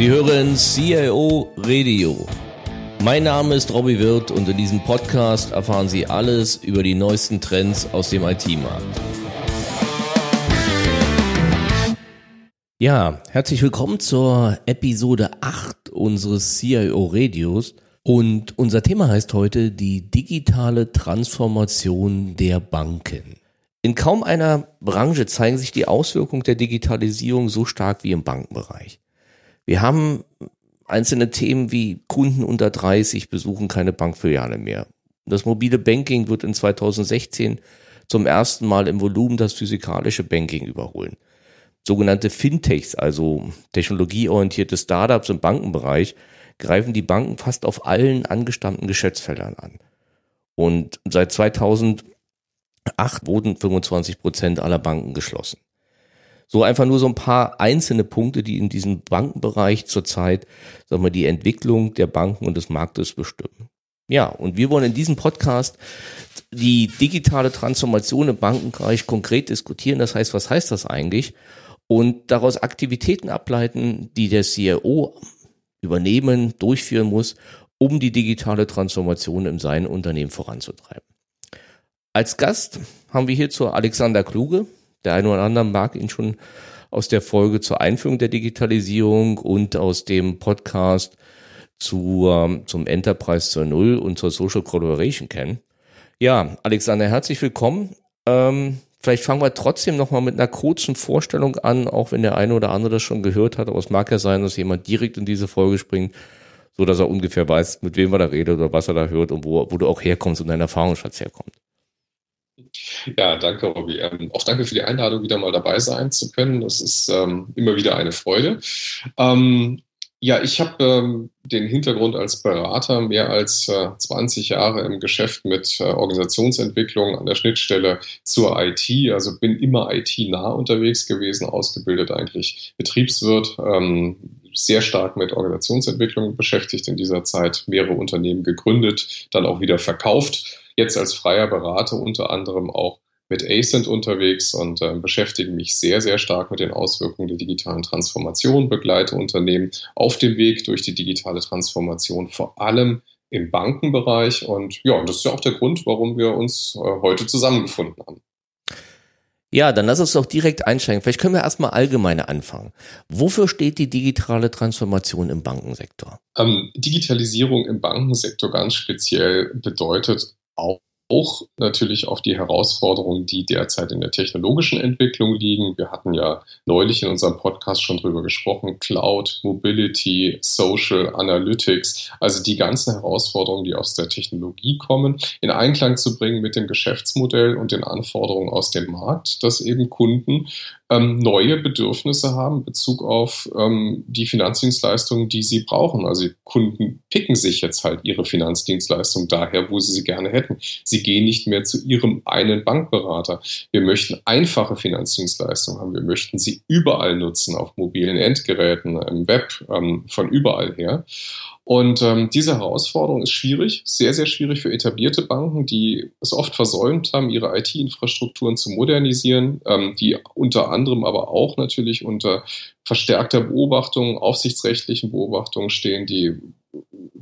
Sie hören CIO Radio. Mein Name ist Robbie Wirth und in diesem Podcast erfahren Sie alles über die neuesten Trends aus dem IT-Markt. Ja, herzlich willkommen zur Episode 8 unseres CIO Radios. Und unser Thema heißt heute die digitale Transformation der Banken. In kaum einer Branche zeigen sich die Auswirkungen der Digitalisierung so stark wie im Bankenbereich. Wir haben einzelne Themen wie Kunden unter 30 besuchen keine Bankfiliale mehr. Das mobile Banking wird in 2016 zum ersten Mal im Volumen das physikalische Banking überholen. Sogenannte Fintechs, also technologieorientierte Startups im Bankenbereich, greifen die Banken fast auf allen angestammten Geschäftsfeldern an. Und seit 2000 acht wurden 25 Prozent aller Banken geschlossen. So einfach nur so ein paar einzelne Punkte, die in diesem Bankenbereich zurzeit, sagen wir, die Entwicklung der Banken und des Marktes bestimmen. Ja, und wir wollen in diesem Podcast die digitale Transformation im Bankenbereich konkret diskutieren. Das heißt, was heißt das eigentlich? Und daraus Aktivitäten ableiten, die der CIO übernehmen, durchführen muss, um die digitale Transformation in seinem Unternehmen voranzutreiben. Als Gast haben wir hierzu Alexander Kluge. Der eine oder andere mag ihn schon aus der Folge zur Einführung der Digitalisierung und aus dem Podcast zu, ähm, zum Enterprise zur Null und zur Social Collaboration kennen. Ja, Alexander, herzlich willkommen. Ähm, vielleicht fangen wir trotzdem nochmal mit einer kurzen Vorstellung an, auch wenn der eine oder andere das schon gehört hat. Aber es mag ja sein, dass jemand direkt in diese Folge springt, so dass er ungefähr weiß, mit wem er da redet oder was er da hört und wo, wo du auch herkommst und dein Erfahrungsschatz herkommt. Ja, danke, Robby. Ähm, auch danke für die Einladung, wieder mal dabei sein zu können. Das ist ähm, immer wieder eine Freude. Ähm, ja, ich habe ähm, den Hintergrund als Berater mehr als äh, 20 Jahre im Geschäft mit äh, Organisationsentwicklung an der Schnittstelle zur IT. Also bin immer IT-nah unterwegs gewesen, ausgebildet eigentlich Betriebswirt, ähm, sehr stark mit Organisationsentwicklung beschäftigt in dieser Zeit, mehrere Unternehmen gegründet, dann auch wieder verkauft jetzt als freier Berater unter anderem auch mit ACENT unterwegs und äh, beschäftige mich sehr, sehr stark mit den Auswirkungen der digitalen Transformation, begleite Unternehmen auf dem Weg durch die digitale Transformation, vor allem im Bankenbereich. Und ja, das ist ja auch der Grund, warum wir uns äh, heute zusammengefunden haben. Ja, dann lass uns doch direkt einsteigen. Vielleicht können wir erstmal allgemeine anfangen. Wofür steht die digitale Transformation im Bankensektor? Ähm, Digitalisierung im Bankensektor ganz speziell bedeutet auch auch natürlich auf die Herausforderungen, die derzeit in der technologischen Entwicklung liegen. Wir hatten ja neulich in unserem Podcast schon drüber gesprochen, Cloud, Mobility, Social, Analytics, also die ganzen Herausforderungen, die aus der Technologie kommen, in Einklang zu bringen mit dem Geschäftsmodell und den Anforderungen aus dem Markt, dass eben Kunden ähm, neue Bedürfnisse haben in Bezug auf ähm, die Finanzdienstleistungen, die sie brauchen. Also Kunden picken sich jetzt halt ihre Finanzdienstleistung daher, wo sie sie gerne hätten. Sie gehen nicht mehr zu ihrem einen Bankberater. Wir möchten einfache Finanzdienstleistungen haben. Wir möchten sie überall nutzen, auf mobilen Endgeräten, im Web, ähm, von überall her. Und ähm, diese Herausforderung ist schwierig, sehr, sehr schwierig für etablierte Banken, die es oft versäumt haben, ihre IT-Infrastrukturen zu modernisieren, ähm, die unter anderem aber auch natürlich unter verstärkter Beobachtung, aufsichtsrechtlichen Beobachtungen stehen, die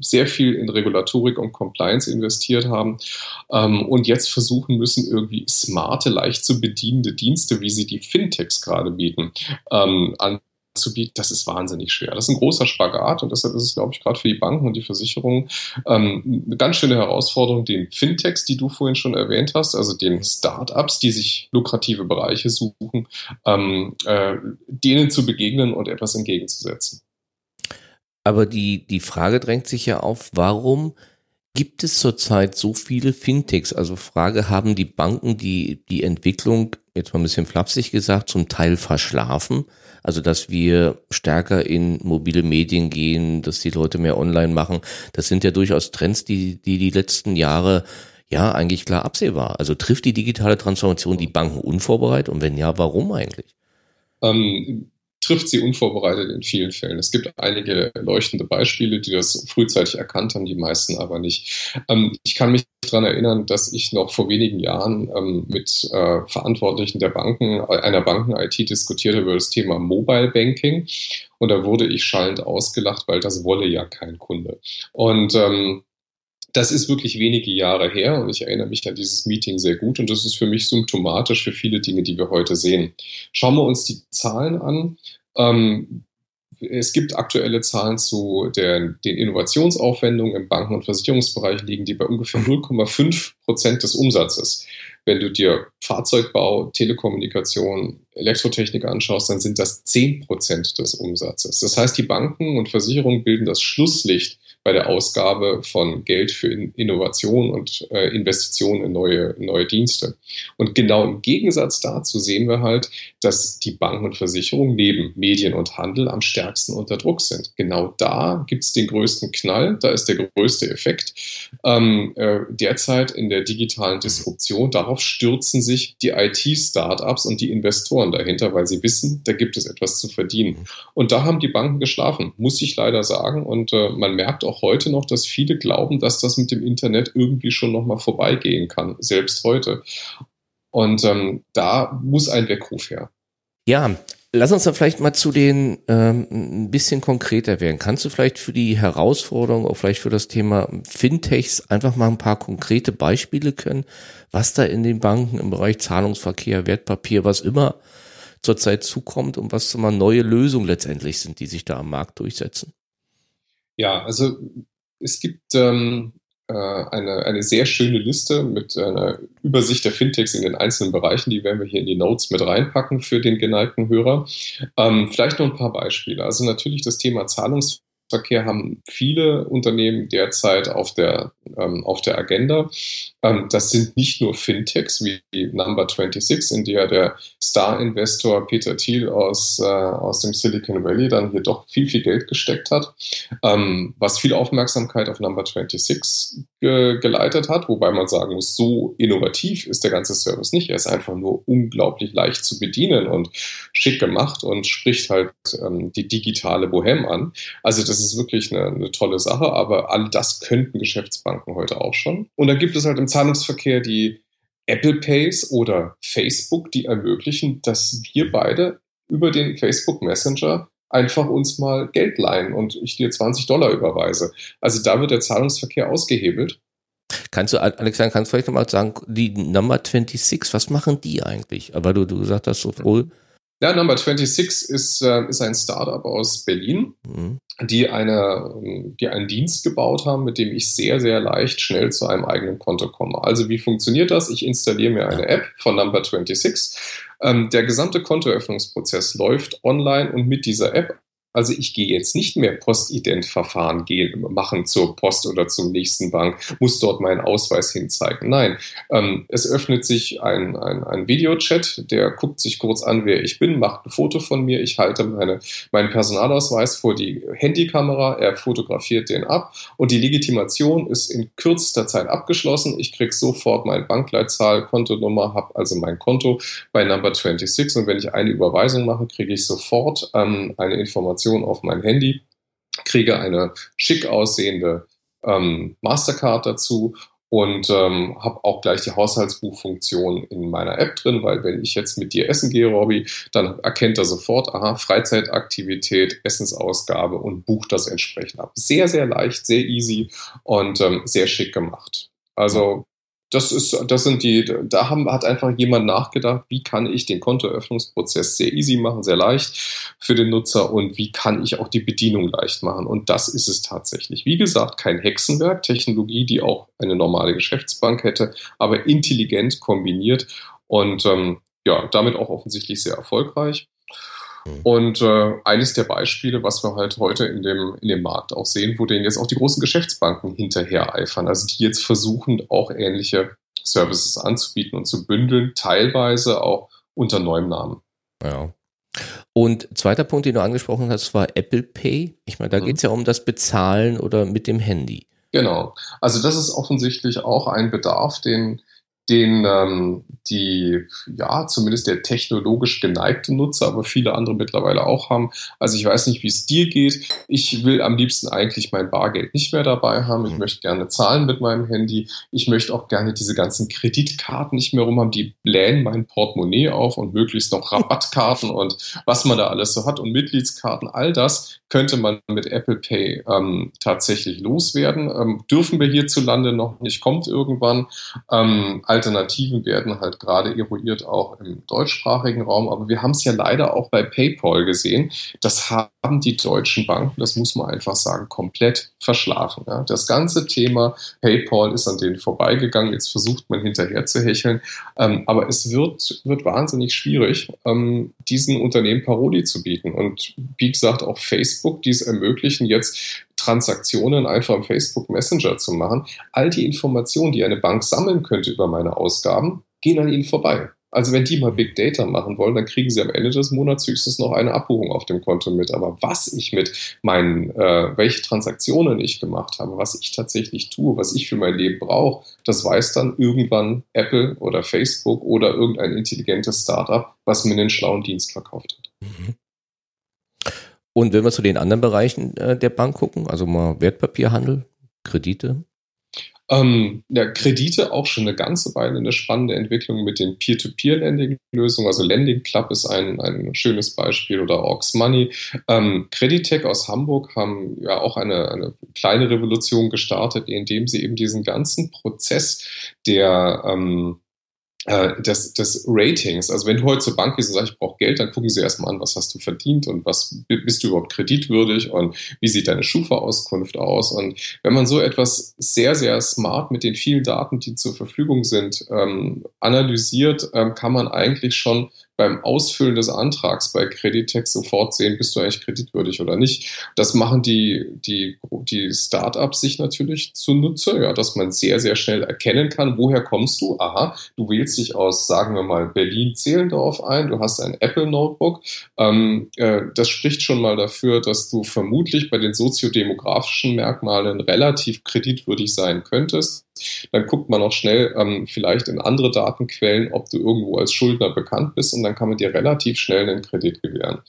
sehr viel in Regulatorik und Compliance investiert haben ähm, und jetzt versuchen müssen, irgendwie smarte, leicht zu bedienende Dienste, wie sie die Fintechs gerade bieten, ähm, an anzubieten, das ist wahnsinnig schwer. Das ist ein großer Spagat und deshalb ist es, glaube ich, gerade für die Banken und die Versicherungen ähm, eine ganz schöne Herausforderung, den Fintechs, die du vorhin schon erwähnt hast, also den Startups, die sich lukrative Bereiche suchen, ähm, äh, denen zu begegnen und etwas entgegenzusetzen. Aber die, die Frage drängt sich ja auf, warum gibt es zurzeit so viele Fintechs? Also Frage, haben die Banken die, die Entwicklung, jetzt mal ein bisschen flapsig gesagt, zum Teil verschlafen? Also, dass wir stärker in mobile Medien gehen, dass die Leute mehr online machen. Das sind ja durchaus Trends, die die, die letzten Jahre ja eigentlich klar absehbar. Also trifft die digitale Transformation die Banken unvorbereitet und wenn ja, warum eigentlich? Ähm, trifft sie unvorbereitet in vielen Fällen. Es gibt einige leuchtende Beispiele, die das frühzeitig erkannt haben, die meisten aber nicht. Ähm, ich kann mich daran erinnern, dass ich noch vor wenigen Jahren ähm, mit äh, Verantwortlichen der Banken, einer Banken-IT diskutierte über das Thema Mobile Banking. Und da wurde ich schallend ausgelacht, weil das wolle ja kein Kunde. Und ähm, das ist wirklich wenige Jahre her und ich erinnere mich an dieses Meeting sehr gut und das ist für mich symptomatisch für viele Dinge, die wir heute sehen. Schauen wir uns die Zahlen an. Ähm, es gibt aktuelle Zahlen zu der, den Innovationsaufwendungen im Banken- und Versicherungsbereich liegen, die bei ungefähr 0,5 Prozent des Umsatzes. Wenn du dir Fahrzeugbau, Telekommunikation, Elektrotechnik anschaust, dann sind das 10 Prozent des Umsatzes. Das heißt, die Banken und Versicherungen bilden das Schlusslicht bei der Ausgabe von Geld für Innovation und äh, Investitionen in neue, neue Dienste. Und genau im Gegensatz dazu sehen wir halt, dass die Banken und Versicherungen neben Medien und Handel am stärksten unter Druck sind. Genau da gibt es den größten Knall, da ist der größte Effekt. Ähm, äh, derzeit in der digitalen Disruption, darauf stürzen sich die IT-Startups und die Investoren dahinter, weil sie wissen, da gibt es etwas zu verdienen. Und da haben die Banken geschlafen, muss ich leider sagen. Und äh, man merkt auch heute noch, dass viele glauben, dass das mit dem Internet irgendwie schon nochmal vorbeigehen kann, selbst heute. Und ähm, da muss ein Weckruf her. Ja, lass uns dann vielleicht mal zu den ähm, ein bisschen konkreter werden. Kannst du vielleicht für die Herausforderung, auch vielleicht für das Thema Fintechs einfach mal ein paar konkrete Beispiele können, was da in den Banken im Bereich Zahlungsverkehr, Wertpapier, was immer zurzeit zukommt und was mal neue Lösungen letztendlich sind, die sich da am Markt durchsetzen? Ja, also es gibt ähm, äh, eine, eine sehr schöne Liste mit einer Übersicht der Fintechs in den einzelnen Bereichen. Die werden wir hier in die Notes mit reinpacken für den geneigten Hörer. Ähm, vielleicht noch ein paar Beispiele. Also natürlich das Thema Zahlungs Verkehr haben viele Unternehmen derzeit auf der, ähm, auf der Agenda. Ähm, das sind nicht nur Fintechs wie Number 26, in der der Star-Investor Peter Thiel aus, äh, aus dem Silicon Valley dann hier doch viel, viel Geld gesteckt hat, ähm, was viel Aufmerksamkeit auf Number 26 ge geleitet hat, wobei man sagen muss, so innovativ ist der ganze Service nicht. Er ist einfach nur unglaublich leicht zu bedienen und schick gemacht und spricht halt ähm, die digitale Bohème an. Also das ist wirklich eine, eine tolle Sache, aber all das könnten Geschäftsbanken heute auch schon. Und dann gibt es halt im Zahlungsverkehr die Apple Pays oder Facebook, die ermöglichen, dass wir beide über den Facebook Messenger einfach uns mal Geld leihen und ich dir 20 Dollar überweise. Also da wird der Zahlungsverkehr ausgehebelt. Kannst du, Alexander, kannst du vielleicht nochmal sagen, die Number 26, was machen die eigentlich? Aber du, du gesagt hast so wohl. Ja, Number 26 ist, äh, ist ein Startup aus Berlin, mhm. die, eine, die einen Dienst gebaut haben, mit dem ich sehr, sehr leicht schnell zu einem eigenen Konto komme. Also wie funktioniert das? Ich installiere mir eine App von Number 26. Ähm, der gesamte Kontoöffnungsprozess läuft online und mit dieser App also ich gehe jetzt nicht mehr Postident-Verfahren machen zur Post oder zum nächsten Bank, muss dort meinen Ausweis hinzeigen. Nein, ähm, es öffnet sich ein, ein, ein Videochat, der guckt sich kurz an, wer ich bin, macht ein Foto von mir, ich halte meine, meinen Personalausweis vor die Handykamera, er fotografiert den ab und die Legitimation ist in kürzester Zeit abgeschlossen. Ich kriege sofort meine Bankleitzahl, Kontonummer, habe also mein Konto bei Number 26 und wenn ich eine Überweisung mache, kriege ich sofort ähm, eine Information Information auf mein Handy, kriege eine schick aussehende ähm, Mastercard dazu und ähm, habe auch gleich die Haushaltsbuchfunktion in meiner App drin, weil wenn ich jetzt mit dir essen gehe, Robby, dann erkennt er sofort, aha, Freizeitaktivität, Essensausgabe und bucht das entsprechend ab. Sehr, sehr leicht, sehr easy und ähm, sehr schick gemacht. Also das ist, das sind die, da haben, hat einfach jemand nachgedacht, wie kann ich den Kontoöffnungsprozess sehr easy machen, sehr leicht für den Nutzer und wie kann ich auch die Bedienung leicht machen. Und das ist es tatsächlich. Wie gesagt, kein Hexenwerk, Technologie, die auch eine normale Geschäftsbank hätte, aber intelligent kombiniert und ähm, ja, damit auch offensichtlich sehr erfolgreich. Mhm. Und äh, eines der Beispiele, was wir halt heute in dem, in dem Markt auch sehen, wo denen jetzt auch die großen Geschäftsbanken hinterher eifern, also die jetzt versuchen, auch ähnliche Services anzubieten und zu bündeln, teilweise auch unter neuem Namen. Ja. Und zweiter Punkt, den du angesprochen hast, war Apple Pay. Ich meine, da mhm. geht es ja um das Bezahlen oder mit dem Handy. Genau. Also das ist offensichtlich auch ein Bedarf, den den ähm, die, ja, zumindest der technologisch geneigte Nutzer, aber viele andere mittlerweile auch haben. Also ich weiß nicht, wie es dir geht. Ich will am liebsten eigentlich mein Bargeld nicht mehr dabei haben. Ich mhm. möchte gerne zahlen mit meinem Handy. Ich möchte auch gerne diese ganzen Kreditkarten nicht mehr rum haben. Die blähen mein Portemonnaie auf und möglichst noch Rabattkarten und was man da alles so hat und Mitgliedskarten. All das könnte man mit Apple Pay ähm, tatsächlich loswerden. Ähm, dürfen wir hierzulande noch nicht, kommt irgendwann. Ähm, Alternativen werden halt gerade eruiert auch im deutschsprachigen Raum. Aber wir haben es ja leider auch bei PayPal gesehen. Das haben die deutschen Banken, das muss man einfach sagen, komplett verschlafen. Ja. Das ganze Thema PayPal ist an denen vorbeigegangen. Jetzt versucht man hinterher zu hecheln. Ähm, aber es wird, wird wahnsinnig schwierig, ähm, diesen Unternehmen Paroli zu bieten. Und wie gesagt, auch Facebook, die es ermöglichen, jetzt Transaktionen einfach im Facebook Messenger zu machen. All die Informationen, die eine Bank sammeln könnte über meine Ausgaben, gehen an ihnen vorbei. Also wenn die mal Big Data machen wollen, dann kriegen sie am Ende des Monats höchstens noch eine Abbuchung auf dem Konto mit. Aber was ich mit meinen, äh, welche Transaktionen ich gemacht habe, was ich tatsächlich tue, was ich für mein Leben brauche, das weiß dann irgendwann Apple oder Facebook oder irgendein intelligentes Startup, was mir einen schlauen Dienst verkauft hat. Mhm. Und wenn wir zu den anderen Bereichen äh, der Bank gucken, also mal Wertpapierhandel, Kredite, ähm, ja, Kredite auch schon eine ganze Weile eine spannende Entwicklung mit den Peer-to-Peer-Lending-Lösungen. Also Lending Club ist ein, ein schönes Beispiel oder Aux Money. Ähm, Creditec aus Hamburg haben ja auch eine, eine kleine Revolution gestartet, indem sie eben diesen ganzen Prozess der ähm, äh, des, des Ratings. Also wenn du heute zur Bank gehst und sagst, ich brauche Geld, dann gucken sie erstmal an, was hast du verdient und was bist du überhaupt kreditwürdig und wie sieht deine Schufa-Auskunft aus. Und wenn man so etwas sehr, sehr smart mit den vielen Daten, die zur Verfügung sind, ähm, analysiert, ähm, kann man eigentlich schon beim Ausfüllen des Antrags bei Creditex sofort sehen, bist du eigentlich kreditwürdig oder nicht. Das machen die, die, die Startups sich natürlich zunutze, ja, dass man sehr, sehr schnell erkennen kann, woher kommst du? Aha, du wählst dich aus, sagen wir mal, Berlin-Zehlendorf ein, du hast ein Apple-Notebook. Ähm, äh, das spricht schon mal dafür, dass du vermutlich bei den soziodemografischen Merkmalen relativ kreditwürdig sein könntest. Dann guckt man auch schnell ähm, vielleicht in andere Datenquellen, ob du irgendwo als Schuldner bekannt bist und dann kann man dir relativ schnell einen Kredit gewähren.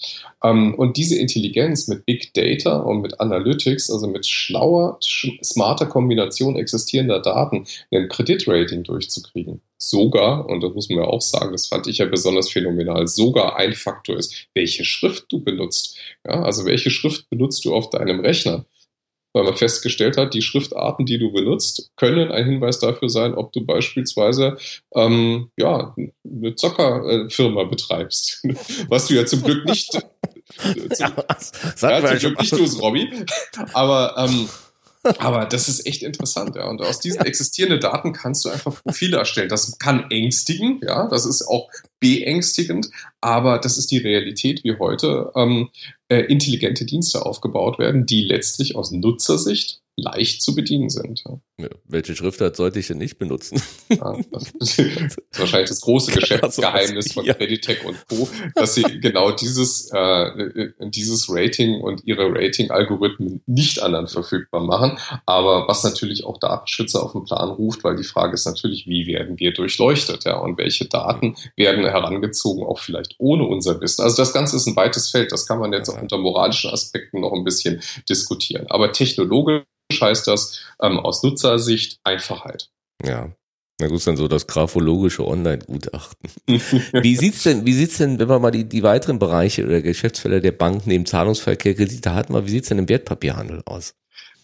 Ähm, und diese Intelligenz mit Big Data und mit Analytics, also mit schlauer, smarter Kombination existierender Daten, ein Kreditrating durchzukriegen, sogar, und das muss man ja auch sagen, das fand ich ja besonders phänomenal, sogar ein Faktor ist, welche Schrift du benutzt. Ja, also welche Schrift benutzt du auf deinem Rechner? Weil man festgestellt hat, die Schriftarten, die du benutzt, können ein Hinweis dafür sein, ob du beispielsweise ähm, ja, eine Zockerfirma betreibst. Was du ja zum Glück nicht, äh, zum, ja, zum Glück nicht tust, Robby. Aber ähm, aber das ist echt interessant, ja. Und aus diesen existierenden Daten kannst du einfach Profile erstellen. Das kann ängstigen, ja. Das ist auch beängstigend, aber das ist die Realität, wie heute ähm, äh, intelligente Dienste aufgebaut werden, die letztlich aus Nutzersicht leicht zu bedienen sind. Ja, welche Schriftart sollte ich denn nicht benutzen? Ja, das ist wahrscheinlich das große Geschäftsgeheimnis von ja. Creditec und Co., dass sie genau dieses, äh, dieses Rating und ihre Rating-Algorithmen nicht anderen verfügbar machen. Aber was natürlich auch Datenschützer auf den Plan ruft, weil die Frage ist natürlich, wie werden wir durchleuchtet, ja, und welche Daten werden herangezogen, auch vielleicht ohne unser Wissen. Also das Ganze ist ein weites Feld. Das kann man jetzt auch unter moralischen Aspekten noch ein bisschen diskutieren. Aber technologisch heißt das ähm, aus Nutzersicht Einfachheit. Ja. Na gut, ist dann so das graphologische Online-Gutachten. wie sieht's denn, wie sieht's denn, wenn wir mal die, die weiteren Bereiche oder Geschäftsfelder der Bank neben Zahlungsverkehr, Kredite hatten, mal, wie sieht's denn im Wertpapierhandel aus?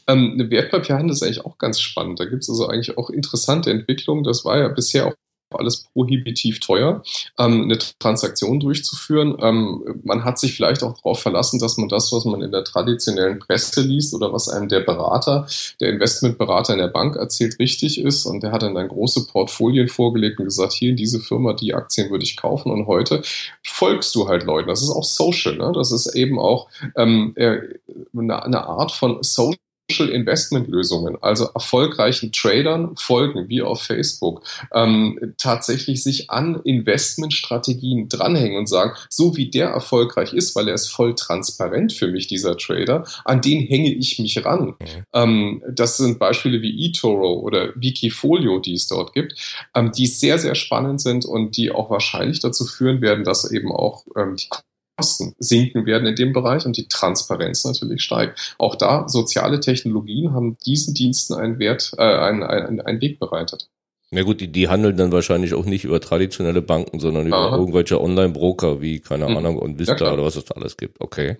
Ähm, Wertpapierhandel ist eigentlich auch ganz spannend. Da gibt's also eigentlich auch interessante Entwicklungen. Das war ja bisher auch alles prohibitiv teuer, ähm, eine Transaktion durchzuführen. Ähm, man hat sich vielleicht auch darauf verlassen, dass man das, was man in der traditionellen Presse liest oder was einem der Berater, der Investmentberater in der Bank erzählt, richtig ist. Und der hat dann dann große Portfolien vorgelegt und gesagt, hier in diese Firma, die Aktien würde ich kaufen. Und heute folgst du halt Leuten. Das ist auch Social. Ne? Das ist eben auch ähm, äh, eine, eine Art von Social Social Investment Lösungen, also erfolgreichen Tradern folgen, wie auf Facebook, ähm, tatsächlich sich an Investmentstrategien dranhängen und sagen, so wie der erfolgreich ist, weil er ist voll transparent für mich, dieser Trader, an den hänge ich mich ran. Mhm. Ähm, das sind Beispiele wie eToro oder Wikifolio, die es dort gibt, ähm, die sehr, sehr spannend sind und die auch wahrscheinlich dazu führen werden, dass eben auch ähm, die Kosten sinken werden in dem Bereich und die Transparenz natürlich steigt. Auch da soziale Technologien haben diesen Diensten einen Wert, äh, einen, einen, einen Weg bereitet. Na gut, die, die handeln dann wahrscheinlich auch nicht über traditionelle Banken, sondern über Aha. irgendwelche Online-Broker wie, keine hm. Ahnung, und Vista ja, oder was es da alles gibt. Okay.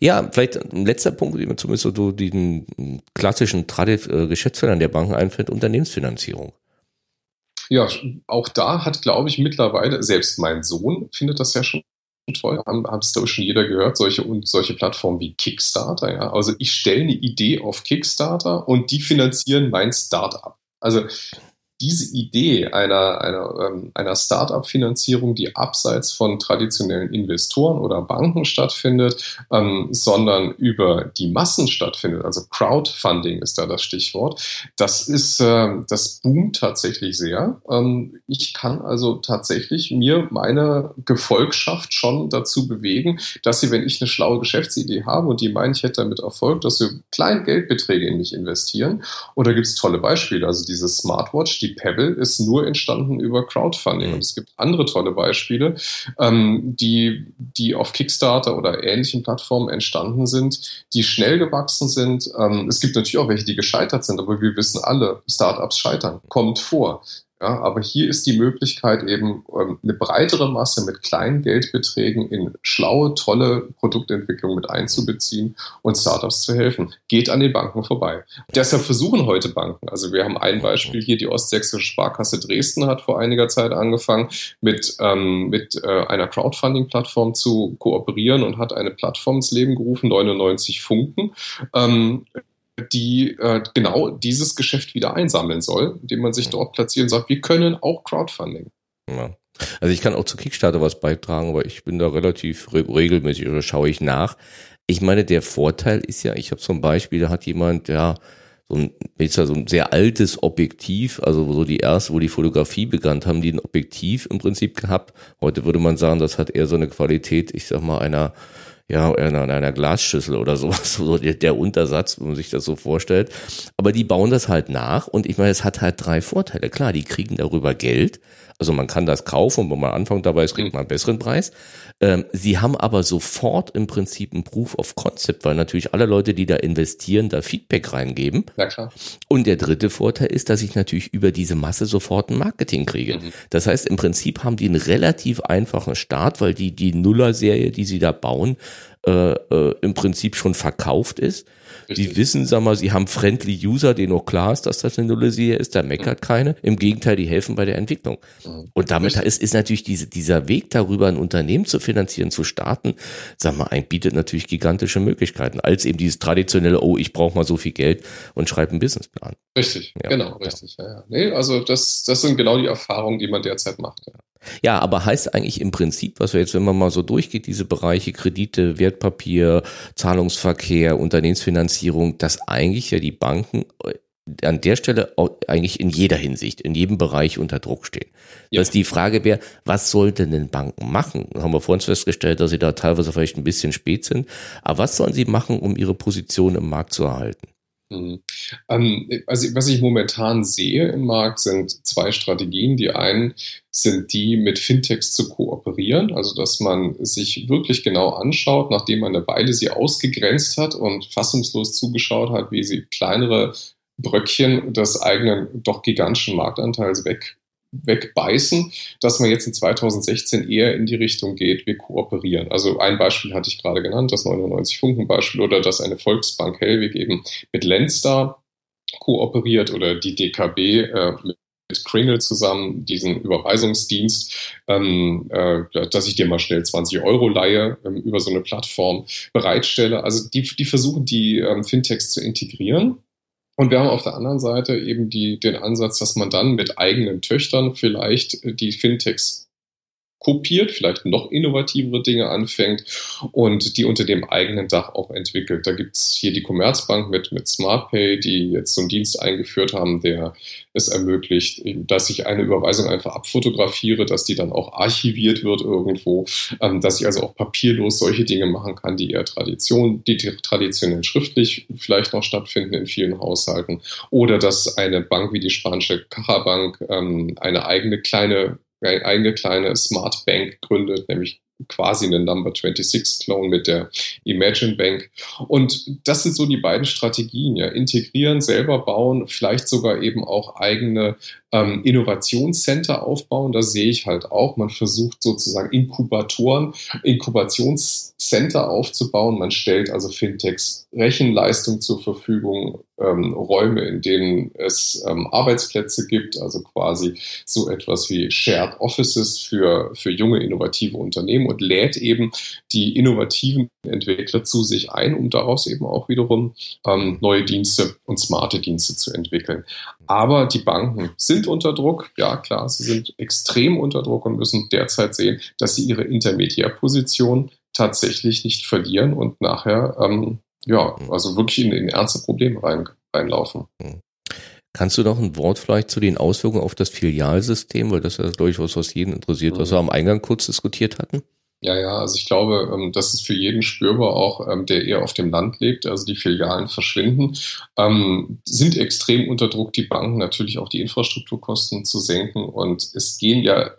Ja, vielleicht ein letzter Punkt, den mir zumindest so diesen klassischen äh, Geschäftsfeldern der Banken einfällt, Unternehmensfinanzierung. Ja, auch da hat, glaube ich, mittlerweile, selbst mein Sohn findet das ja schon toll, haben, haben es, glaube schon jeder gehört, solche und solche Plattformen wie Kickstarter. Ja? Also ich stelle eine Idee auf Kickstarter und die finanzieren mein Startup. Also diese Idee einer, einer, ähm, einer Start-up-Finanzierung, die abseits von traditionellen Investoren oder Banken stattfindet, ähm, sondern über die Massen stattfindet, also Crowdfunding ist da das Stichwort, das ist, äh, das boomt tatsächlich sehr. Ähm, ich kann also tatsächlich mir meine Gefolgschaft schon dazu bewegen, dass sie, wenn ich eine schlaue Geschäftsidee habe und die meine, ich hätte damit Erfolg, dass sie kleine Geldbeträge in mich investieren. Oder gibt es tolle Beispiele, also diese Smartwatch, die die Pebble ist nur entstanden über Crowdfunding. Und es gibt andere tolle Beispiele, ähm, die, die auf Kickstarter oder ähnlichen Plattformen entstanden sind, die schnell gewachsen sind. Ähm, es gibt natürlich auch welche, die gescheitert sind, aber wir wissen alle, Startups scheitern, kommt vor. Ja, aber hier ist die Möglichkeit eben ähm, eine breitere Masse mit kleinen Geldbeträgen in schlaue, tolle Produktentwicklung mit einzubeziehen und Startups zu helfen. Geht an den Banken vorbei. Deshalb versuchen heute Banken, also wir haben ein Beispiel hier, die Ostsächsische Sparkasse Dresden hat vor einiger Zeit angefangen, mit, ähm, mit äh, einer Crowdfunding-Plattform zu kooperieren und hat eine Plattform ins Leben gerufen, 99 Funken. Ähm, die äh, genau dieses Geschäft wieder einsammeln soll, indem man sich mhm. dort platziert und sagt, wir können auch Crowdfunding. Ja. Also ich kann auch zu Kickstarter was beitragen, aber ich bin da relativ re regelmäßig oder schaue ich nach. Ich meine, der Vorteil ist ja, ich habe zum Beispiel, da hat jemand, ja, so ein, ist ja so ein sehr altes Objektiv, also so die erste, wo die Fotografie begann, haben die ein Objektiv im Prinzip gehabt. Heute würde man sagen, das hat eher so eine Qualität, ich sag mal, einer ja, in einer Glasschüssel oder sowas, so der, Untersatz, wenn man sich das so vorstellt. Aber die bauen das halt nach und ich meine, es hat halt drei Vorteile. Klar, die kriegen darüber Geld. Also man kann das kaufen und wenn man anfängt dabei ist, kriegt man einen besseren Preis. Ähm, sie haben aber sofort im Prinzip ein Proof of Concept, weil natürlich alle Leute, die da investieren, da Feedback reingeben. Ja, klar. Und der dritte Vorteil ist, dass ich natürlich über diese Masse sofort ein Marketing kriege. Mhm. Das heißt, im Prinzip haben die einen relativ einfachen Start, weil die, die Nuller-Serie, die sie da bauen, äh, äh, im Prinzip schon verkauft ist. Richtig. Die wissen, sag mal, sie haben friendly User, denen auch klar ist, dass das eine Nullserie ist, da meckert mhm. keine. Im Gegenteil, die helfen bei der Entwicklung. Mhm. Und damit ist, ist natürlich diese, dieser Weg darüber, ein Unternehmen zu finanzieren, zu starten, sag mal, ein bietet natürlich gigantische Möglichkeiten, als eben dieses traditionelle, oh, ich brauche mal so viel Geld und schreibe einen Businessplan. Richtig, ja, genau, richtig. Ja. Ja, Nee, also das, das sind genau die Erfahrungen, die man derzeit macht. Ja. Aber heißt eigentlich im Prinzip, was wir jetzt, wenn man mal so durchgeht, diese Bereiche Kredite, Wertpapier, Zahlungsverkehr, Unternehmensfinanzierung, dass eigentlich ja die Banken äh, an der Stelle eigentlich in jeder Hinsicht, in jedem Bereich unter Druck stehen. Ja. Dass die Frage wäre, was sollten denn Banken machen? Da haben wir vorhin festgestellt, dass sie da teilweise vielleicht ein bisschen spät sind. Aber was sollen sie machen, um ihre Position im Markt zu erhalten? Mhm. Ähm, also, was ich momentan sehe im Markt, sind zwei Strategien. Die einen sind die, mit Fintechs zu kooperieren, also dass man sich wirklich genau anschaut, nachdem man eine Weile sie ausgegrenzt hat und fassungslos zugeschaut hat, wie sie kleinere Bröckchen des eigenen doch gigantischen Marktanteils weg wegbeißen, dass man jetzt in 2016 eher in die Richtung geht, wir kooperieren. Also ein Beispiel hatte ich gerade genannt, das 99 Funken Beispiel oder dass eine Volksbank Hellwig eben mit Lendstar kooperiert oder die DKB äh, mit mit Kringle zusammen diesen Überweisungsdienst, ähm, äh, dass ich dir mal schnell 20 Euro leihe ähm, über so eine Plattform bereitstelle. Also die, die versuchen die ähm, Fintechs zu integrieren und wir haben auf der anderen Seite eben die, den Ansatz, dass man dann mit eigenen Töchtern vielleicht die Fintechs kopiert, vielleicht noch innovativere Dinge anfängt und die unter dem eigenen Dach auch entwickelt. Da gibt's hier die Commerzbank mit, mit SmartPay, die jetzt so einen Dienst eingeführt haben, der es ermöglicht, dass ich eine Überweisung einfach abfotografiere, dass die dann auch archiviert wird irgendwo, ähm, dass ich also auch papierlos solche Dinge machen kann, die eher Tradition, die traditionell schriftlich vielleicht noch stattfinden in vielen Haushalten. Oder dass eine Bank wie die spanische Caja Bank ähm, eine eigene kleine eine eigene kleine Smart Bank gründet, nämlich quasi einen Number 26 Clone mit der Imagine Bank. Und das sind so die beiden Strategien, ja. Integrieren, selber bauen, vielleicht sogar eben auch eigene ähm, Innovationscenter aufbauen. Da sehe ich halt auch, man versucht sozusagen Inkubatoren, Inkubationscenter aufzubauen. Man stellt also Fintechs Rechenleistung zur Verfügung, ähm, Räume, in denen es ähm, Arbeitsplätze gibt, also quasi so etwas wie Shared Offices für, für junge innovative Unternehmen und lädt eben die innovativen Entwickler zu sich ein, um daraus eben auch wiederum ähm, neue Dienste und smarte Dienste zu entwickeln. Aber die Banken sind unter Druck, ja klar, sie sind extrem unter Druck und müssen derzeit sehen, dass sie ihre Intermediärposition tatsächlich nicht verlieren und nachher ähm, ja, also wirklich in, in ernste Probleme rein, reinlaufen. Hm. Kannst du noch ein Wort vielleicht zu den Auswirkungen auf das Filialsystem, weil das ja durchaus was jeden interessiert, was wir am Eingang kurz diskutiert hatten? Ja, ja, also ich glaube, ähm, das ist für jeden spürbar, auch ähm, der eher auf dem Land lebt. Also die Filialen verschwinden, ähm, sind extrem unter Druck, die Banken natürlich auch die Infrastrukturkosten zu senken. Und es gehen ja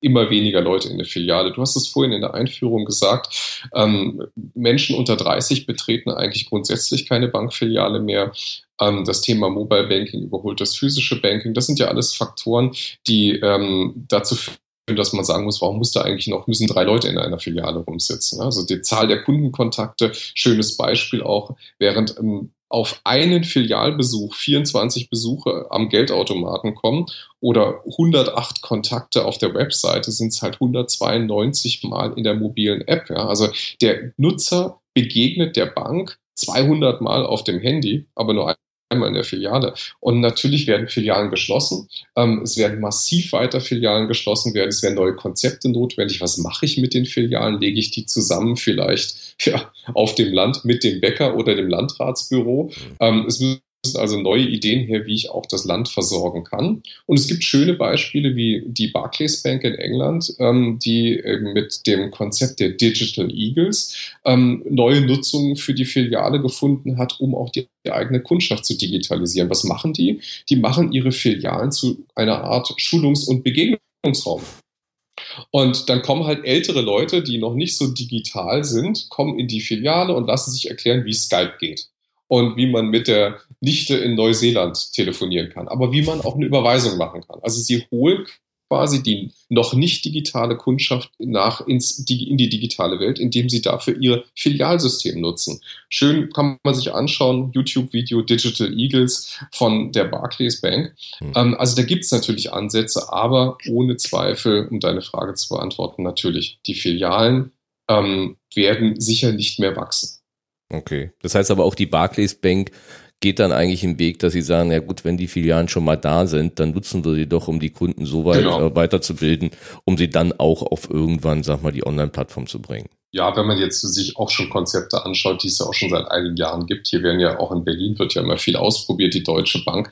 immer weniger Leute in eine Filiale. Du hast es vorhin in der Einführung gesagt, ähm, Menschen unter 30 betreten eigentlich grundsätzlich keine Bankfiliale mehr. Ähm, das Thema Mobile Banking überholt das physische Banking. Das sind ja alles Faktoren, die ähm, dazu führen, dass man sagen muss, warum muss da eigentlich noch, müssen drei Leute in einer Filiale rumsitzen? Also die Zahl der Kundenkontakte, schönes Beispiel auch, während ähm, auf einen Filialbesuch 24 Besuche am Geldautomaten kommen oder 108 Kontakte auf der Webseite, sind es halt 192 Mal in der mobilen App. Ja? Also der Nutzer begegnet der Bank 200 Mal auf dem Handy, aber nur einmal in der Filiale. Und natürlich werden Filialen geschlossen. Ähm, es werden massiv weiter Filialen geschlossen werden. Es werden neue Konzepte notwendig. Was mache ich mit den Filialen? Lege ich die zusammen vielleicht ja, auf dem Land mit dem Bäcker oder dem Landratsbüro? Ähm, es müssen also neue Ideen her, wie ich auch das Land versorgen kann. Und es gibt schöne Beispiele wie die Barclays Bank in England, ähm, die mit dem Konzept der Digital Eagles ähm, neue Nutzungen für die Filiale gefunden hat, um auch die eigene Kundschaft zu digitalisieren. Was machen die? Die machen ihre Filialen zu einer Art Schulungs- und Begegnungsraum. Und dann kommen halt ältere Leute, die noch nicht so digital sind, kommen in die Filiale und lassen sich erklären, wie Skype geht und wie man mit der Nichte in Neuseeland telefonieren kann, aber wie man auch eine Überweisung machen kann. Also sie holen quasi die noch nicht digitale Kundschaft nach ins, in die digitale Welt, indem sie dafür ihr Filialsystem nutzen. Schön kann man sich anschauen, YouTube-Video Digital Eagles von der Barclays Bank. Mhm. Also da gibt es natürlich Ansätze, aber ohne Zweifel, um deine Frage zu beantworten, natürlich, die Filialen ähm, werden sicher nicht mehr wachsen. Okay. Das heißt aber auch die Barclays Bank geht dann eigentlich im Weg, dass sie sagen, ja gut, wenn die Filialen schon mal da sind, dann nutzen wir sie doch, um die Kunden so weit genau. äh, weiterzubilden, um sie dann auch auf irgendwann, sag mal, die Online-Plattform zu bringen. Ja, wenn man jetzt sich auch schon Konzepte anschaut, die es ja auch schon seit einigen Jahren gibt. Hier werden ja auch in Berlin wird ja immer viel ausprobiert. Die Deutsche Bank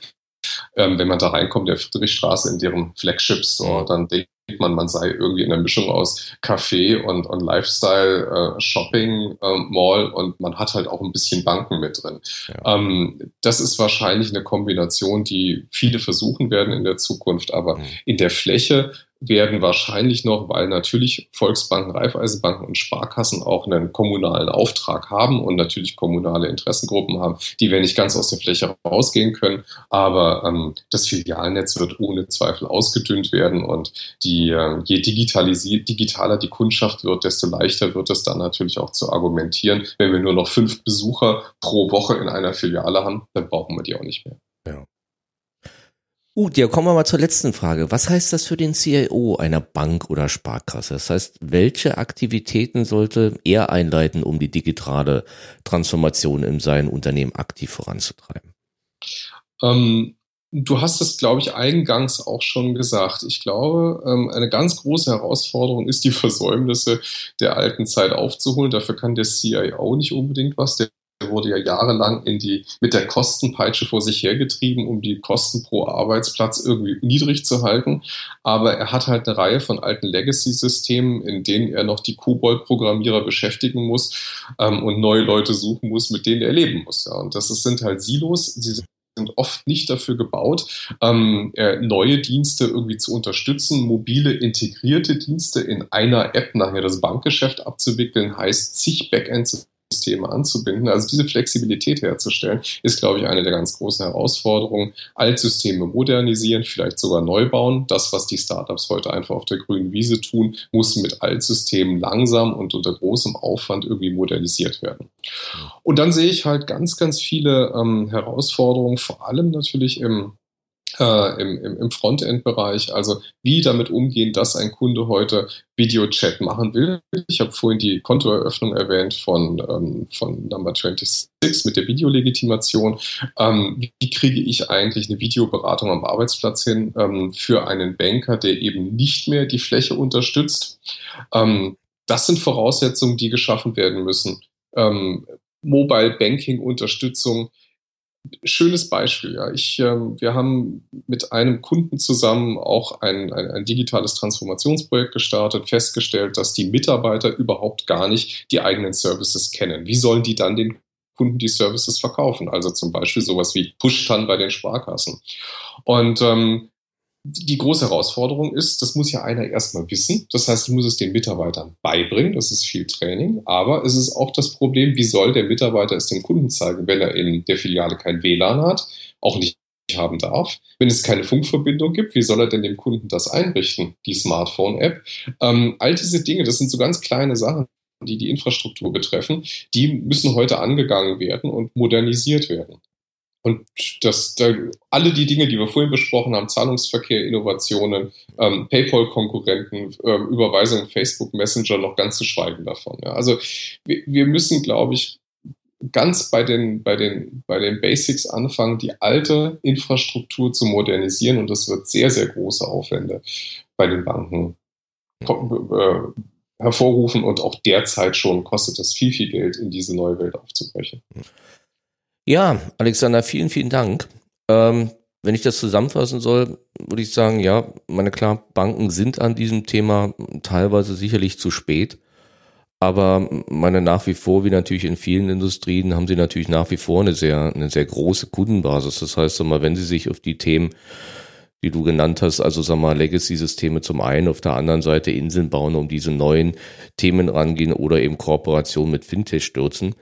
ähm, wenn man da reinkommt, der Friedrichstraße in deren Flagship Store, mhm. dann denkt man, man sei irgendwie in der Mischung aus Café und, und Lifestyle, äh, Shopping, äh, Mall und man hat halt auch ein bisschen Banken mit drin. Ja. Ähm, das ist wahrscheinlich eine Kombination, die viele versuchen werden in der Zukunft, aber mhm. in der Fläche werden wahrscheinlich noch, weil natürlich Volksbanken, Raiffeisenbanken und Sparkassen auch einen kommunalen Auftrag haben und natürlich kommunale Interessengruppen haben, die wir nicht ganz aus der Fläche rausgehen können. Aber ähm, das Filialnetz wird ohne Zweifel ausgedünnt werden und die, äh, je digitaler die Kundschaft wird, desto leichter wird es dann natürlich auch zu argumentieren. Wenn wir nur noch fünf Besucher pro Woche in einer Filiale haben, dann brauchen wir die auch nicht mehr. Ja. Gut, ja, kommen wir mal zur letzten Frage. Was heißt das für den CIO einer Bank oder Sparkasse? Das heißt, welche Aktivitäten sollte er einleiten, um die digitale Transformation in seinem Unternehmen aktiv voranzutreiben? Ähm, Du hast es, glaube ich, eingangs auch schon gesagt. Ich glaube, ähm, eine ganz große Herausforderung ist, die Versäumnisse der alten Zeit aufzuholen. Dafür kann der CIO nicht unbedingt was. Der wurde ja jahrelang in die, mit der Kostenpeitsche vor sich hergetrieben, um die Kosten pro Arbeitsplatz irgendwie niedrig zu halten. Aber er hat halt eine Reihe von alten Legacy-Systemen, in denen er noch die Kobold-Programmierer beschäftigen muss ähm, und neue Leute suchen muss, mit denen er leben muss. Ja. Und das sind halt Silos. Sie sind oft nicht dafür gebaut, ähm, äh, neue Dienste irgendwie zu unterstützen. Mobile integrierte Dienste in einer App nachher das Bankgeschäft abzuwickeln, heißt zig Backends Systeme anzubinden. Also diese Flexibilität herzustellen, ist, glaube ich, eine der ganz großen Herausforderungen. Altsysteme modernisieren, vielleicht sogar neu bauen. Das, was die Startups heute einfach auf der grünen Wiese tun, muss mit Altsystemen langsam und unter großem Aufwand irgendwie modernisiert werden. Und dann sehe ich halt ganz, ganz viele ähm, Herausforderungen, vor allem natürlich im äh, im, im, im Frontend-Bereich, also wie damit umgehen, dass ein Kunde heute Videochat machen will. Ich habe vorhin die Kontoeröffnung erwähnt von, ähm, von Number 26 mit der Videolegitimation. Ähm, wie kriege ich eigentlich eine Videoberatung am Arbeitsplatz hin ähm, für einen Banker, der eben nicht mehr die Fläche unterstützt? Ähm, das sind Voraussetzungen, die geschaffen werden müssen. Ähm, Mobile Banking Unterstützung schönes Beispiel. Ja. Ich, ähm, wir haben mit einem Kunden zusammen auch ein, ein, ein, digitales Transformationsprojekt gestartet, festgestellt, dass die Mitarbeiter überhaupt gar nicht die eigenen Services kennen. Wie sollen die dann den Kunden die Services verkaufen? Also zum Beispiel sowas wie Push-Tan bei den Sparkassen. Und ähm, die große Herausforderung ist, das muss ja einer erstmal wissen. Das heißt, ich muss es den Mitarbeitern beibringen. Das ist viel Training. Aber es ist auch das Problem, wie soll der Mitarbeiter es dem Kunden zeigen, wenn er in der Filiale kein WLAN hat, auch nicht haben darf. Wenn es keine Funkverbindung gibt, wie soll er denn dem Kunden das einrichten, die Smartphone-App? Ähm, all diese Dinge, das sind so ganz kleine Sachen, die die Infrastruktur betreffen, die müssen heute angegangen werden und modernisiert werden. Und das, da, alle die Dinge, die wir vorhin besprochen haben, Zahlungsverkehr, Innovationen, ähm, PayPal-Konkurrenten, ähm, Überweisung, Facebook Messenger, noch ganz zu schweigen davon. Ja. Also wir, wir müssen, glaube ich, ganz bei den, bei, den, bei den Basics anfangen, die alte Infrastruktur zu modernisieren. Und das wird sehr, sehr große Aufwände bei den Banken äh, hervorrufen. Und auch derzeit schon kostet es viel, viel Geld, in diese neue Welt aufzubrechen. Ja, Alexander, vielen, vielen Dank. Ähm, wenn ich das zusammenfassen soll, würde ich sagen, ja, meine klar, Banken sind an diesem Thema teilweise sicherlich zu spät. Aber meine nach wie vor, wie natürlich in vielen Industrien, haben sie natürlich nach wie vor eine sehr, eine sehr große Kundenbasis. Das heißt, mal, wenn sie sich auf die Themen, die du genannt hast, also sag mal, Legacy-Systeme zum einen, auf der anderen Seite Inseln bauen, um diese neuen Themen rangehen oder eben Kooperation mit Fintech stürzen,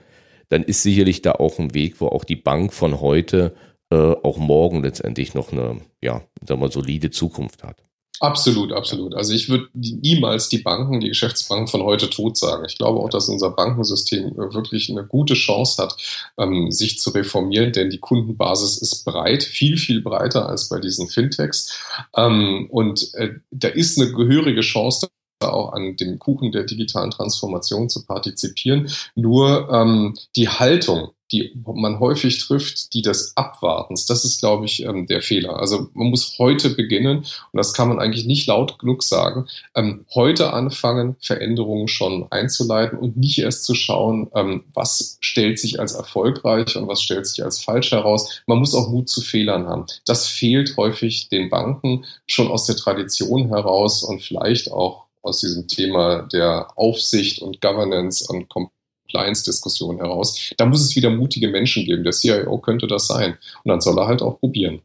dann ist sicherlich da auch ein Weg, wo auch die Bank von heute äh, auch morgen letztendlich noch eine, ja, sagen wir, solide Zukunft hat. Absolut, absolut. Also ich würde niemals die Banken, die Geschäftsbanken von heute tot sagen. Ich glaube auch, dass unser Bankensystem äh, wirklich eine gute Chance hat, ähm, sich zu reformieren, denn die Kundenbasis ist breit, viel, viel breiter als bei diesen Fintechs. Ähm, und äh, da ist eine gehörige Chance auch an dem Kuchen der digitalen Transformation zu partizipieren. Nur ähm, die Haltung, die man häufig trifft, die des Abwartens, das ist, glaube ich, ähm, der Fehler. Also man muss heute beginnen, und das kann man eigentlich nicht laut genug sagen, ähm, heute anfangen, Veränderungen schon einzuleiten und nicht erst zu schauen, ähm, was stellt sich als erfolgreich und was stellt sich als falsch heraus. Man muss auch Mut zu Fehlern haben. Das fehlt häufig den Banken schon aus der Tradition heraus und vielleicht auch aus diesem Thema der Aufsicht und Governance und Compliance-Diskussion heraus. Da muss es wieder mutige Menschen geben. Der CIO könnte das sein. Und dann soll er halt auch probieren.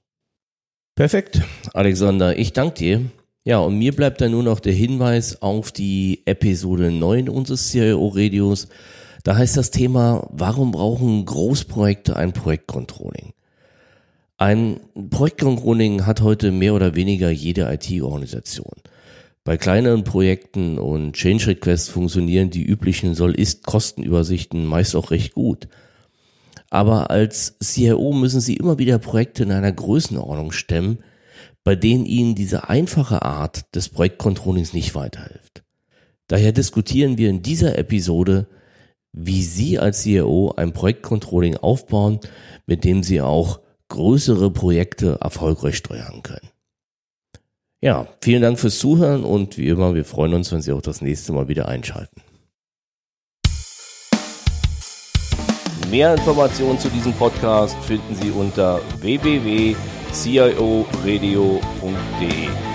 Perfekt, Alexander. Ich danke dir. Ja, und mir bleibt dann nur noch der Hinweis auf die Episode 9 unseres CIO-Radios. Da heißt das Thema, warum brauchen Großprojekte ein Projektcontrolling? Ein Projektcontrolling hat heute mehr oder weniger jede IT-Organisation. Bei kleineren Projekten und Change Requests funktionieren die üblichen Soll-Ist-Kostenübersichten meist auch recht gut. Aber als CIO müssen Sie immer wieder Projekte in einer Größenordnung stemmen, bei denen Ihnen diese einfache Art des Projektcontrollings nicht weiterhilft. Daher diskutieren wir in dieser Episode, wie Sie als CIO ein Projektcontrolling aufbauen, mit dem Sie auch größere Projekte erfolgreich steuern können. Ja, vielen Dank fürs Zuhören und wie immer, wir freuen uns, wenn Sie auch das nächste Mal wieder einschalten. Mehr Informationen zu diesem Podcast finden Sie unter www.cioradio.de.